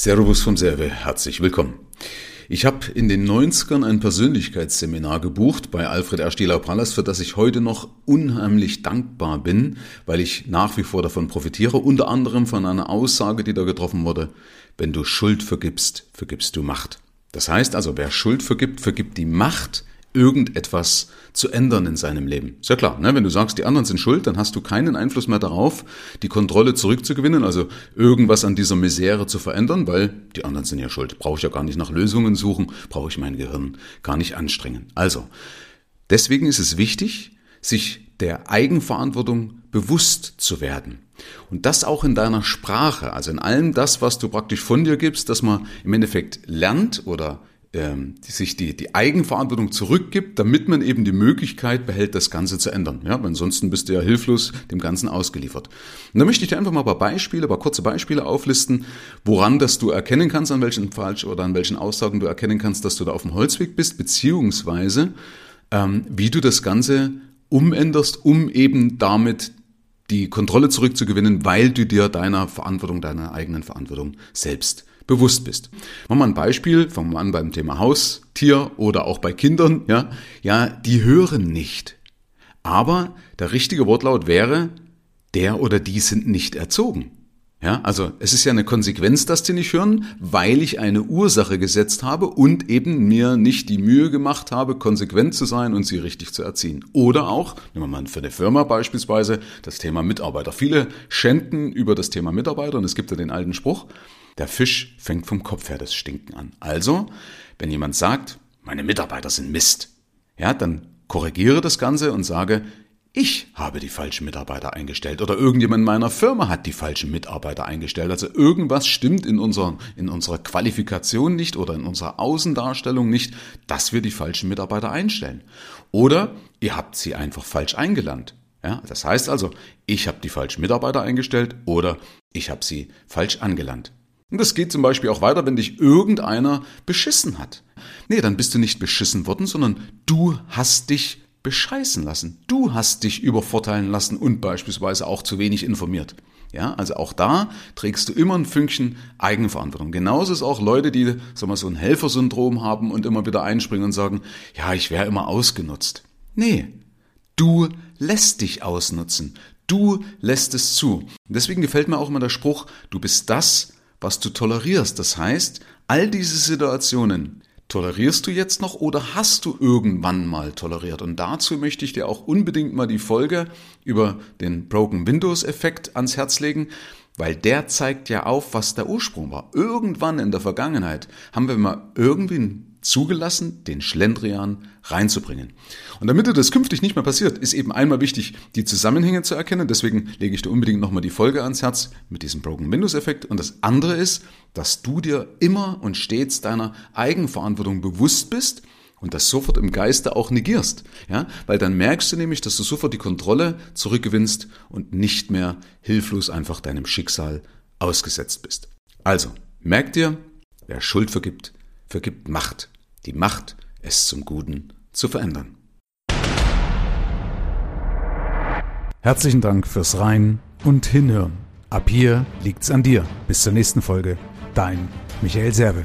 Servus vom Serve, herzlich willkommen. Ich habe in den 90ern ein Persönlichkeitsseminar gebucht bei Alfred R. Stieler-Pallas, für das ich heute noch unheimlich dankbar bin, weil ich nach wie vor davon profitiere, unter anderem von einer Aussage, die da getroffen wurde, wenn du Schuld vergibst, vergibst du Macht. Das heißt also, wer Schuld vergibt, vergibt die Macht, irgendetwas zu ändern in seinem Leben. Ist ja klar, ne? wenn du sagst, die anderen sind schuld, dann hast du keinen Einfluss mehr darauf, die Kontrolle zurückzugewinnen, also irgendwas an dieser Misere zu verändern, weil die anderen sind ja schuld. Brauche ich ja gar nicht nach Lösungen suchen, brauche ich mein Gehirn gar nicht anstrengen. Also, deswegen ist es wichtig, sich der Eigenverantwortung bewusst zu werden. Und das auch in deiner Sprache, also in allem das, was du praktisch von dir gibst, dass man im Endeffekt lernt oder ähm, die sich die, die Eigenverantwortung zurückgibt, damit man eben die Möglichkeit behält, das Ganze zu ändern. Ja, weil ansonsten bist du ja hilflos dem Ganzen ausgeliefert. Und da möchte ich dir einfach mal ein paar Beispiele, ein paar kurze Beispiele auflisten, woran das du erkennen kannst, an welchen falsch oder an welchen Aussagen du erkennen kannst, dass du da auf dem Holzweg bist, beziehungsweise ähm, wie du das Ganze umänderst, um eben damit die Kontrolle zurückzugewinnen, weil du dir deiner Verantwortung, deiner eigenen Verantwortung selbst bewusst bist. Machen wir ein Beispiel, fangen wir an beim Thema Haustier oder auch bei Kindern, ja, ja, die hören nicht. Aber der richtige Wortlaut wäre, der oder die sind nicht erzogen. Ja, also es ist ja eine Konsequenz, dass die nicht hören, weil ich eine Ursache gesetzt habe und eben mir nicht die Mühe gemacht habe, konsequent zu sein und sie richtig zu erziehen. Oder auch, nehmen wir mal für eine Firma beispielsweise, das Thema Mitarbeiter. Viele schänden über das Thema Mitarbeiter und es gibt ja den alten Spruch, der Fisch fängt vom Kopf her das Stinken an. Also, wenn jemand sagt, meine Mitarbeiter sind Mist, ja, dann korrigiere das Ganze und sage, ich habe die falschen Mitarbeiter eingestellt oder irgendjemand in meiner Firma hat die falschen Mitarbeiter eingestellt. Also irgendwas stimmt in unserer, in unserer Qualifikation nicht oder in unserer Außendarstellung nicht, dass wir die falschen Mitarbeiter einstellen. Oder ihr habt sie einfach falsch eingelernt. Ja, das heißt also, ich habe die falschen Mitarbeiter eingestellt oder ich habe sie falsch angelangt. Und das geht zum Beispiel auch weiter, wenn dich irgendeiner beschissen hat. Nee, dann bist du nicht beschissen worden, sondern du hast dich bescheißen lassen. Du hast dich übervorteilen lassen und beispielsweise auch zu wenig informiert. Ja, also auch da trägst du immer ein Fünkchen Eigenverantwortung. Genauso ist auch Leute, die sag mal, so ein Helfersyndrom haben und immer wieder einspringen und sagen, ja, ich wäre immer ausgenutzt. Nee, du lässt dich ausnutzen. Du lässt es zu. deswegen gefällt mir auch immer der Spruch, du bist das, was du tolerierst. Das heißt, all diese Situationen tolerierst du jetzt noch oder hast du irgendwann mal toleriert? Und dazu möchte ich dir auch unbedingt mal die Folge über den Broken Windows Effekt ans Herz legen, weil der zeigt ja auf, was der Ursprung war. Irgendwann in der Vergangenheit haben wir mal irgendwie zugelassen, den Schlendrian reinzubringen. Und damit dir das künftig nicht mehr passiert, ist eben einmal wichtig, die Zusammenhänge zu erkennen. Deswegen lege ich dir unbedingt nochmal die Folge ans Herz mit diesem Broken Windows Effekt. Und das andere ist, dass du dir immer und stets deiner Eigenverantwortung bewusst bist und das sofort im Geiste auch negierst. Ja, weil dann merkst du nämlich, dass du sofort die Kontrolle zurückgewinnst und nicht mehr hilflos einfach deinem Schicksal ausgesetzt bist. Also, merk dir, wer Schuld vergibt, vergibt Macht. Die Macht, es zum Guten zu verändern. Herzlichen Dank fürs Rein und Hinhören. Ab hier liegt's an dir. Bis zur nächsten Folge. Dein Michael Serve.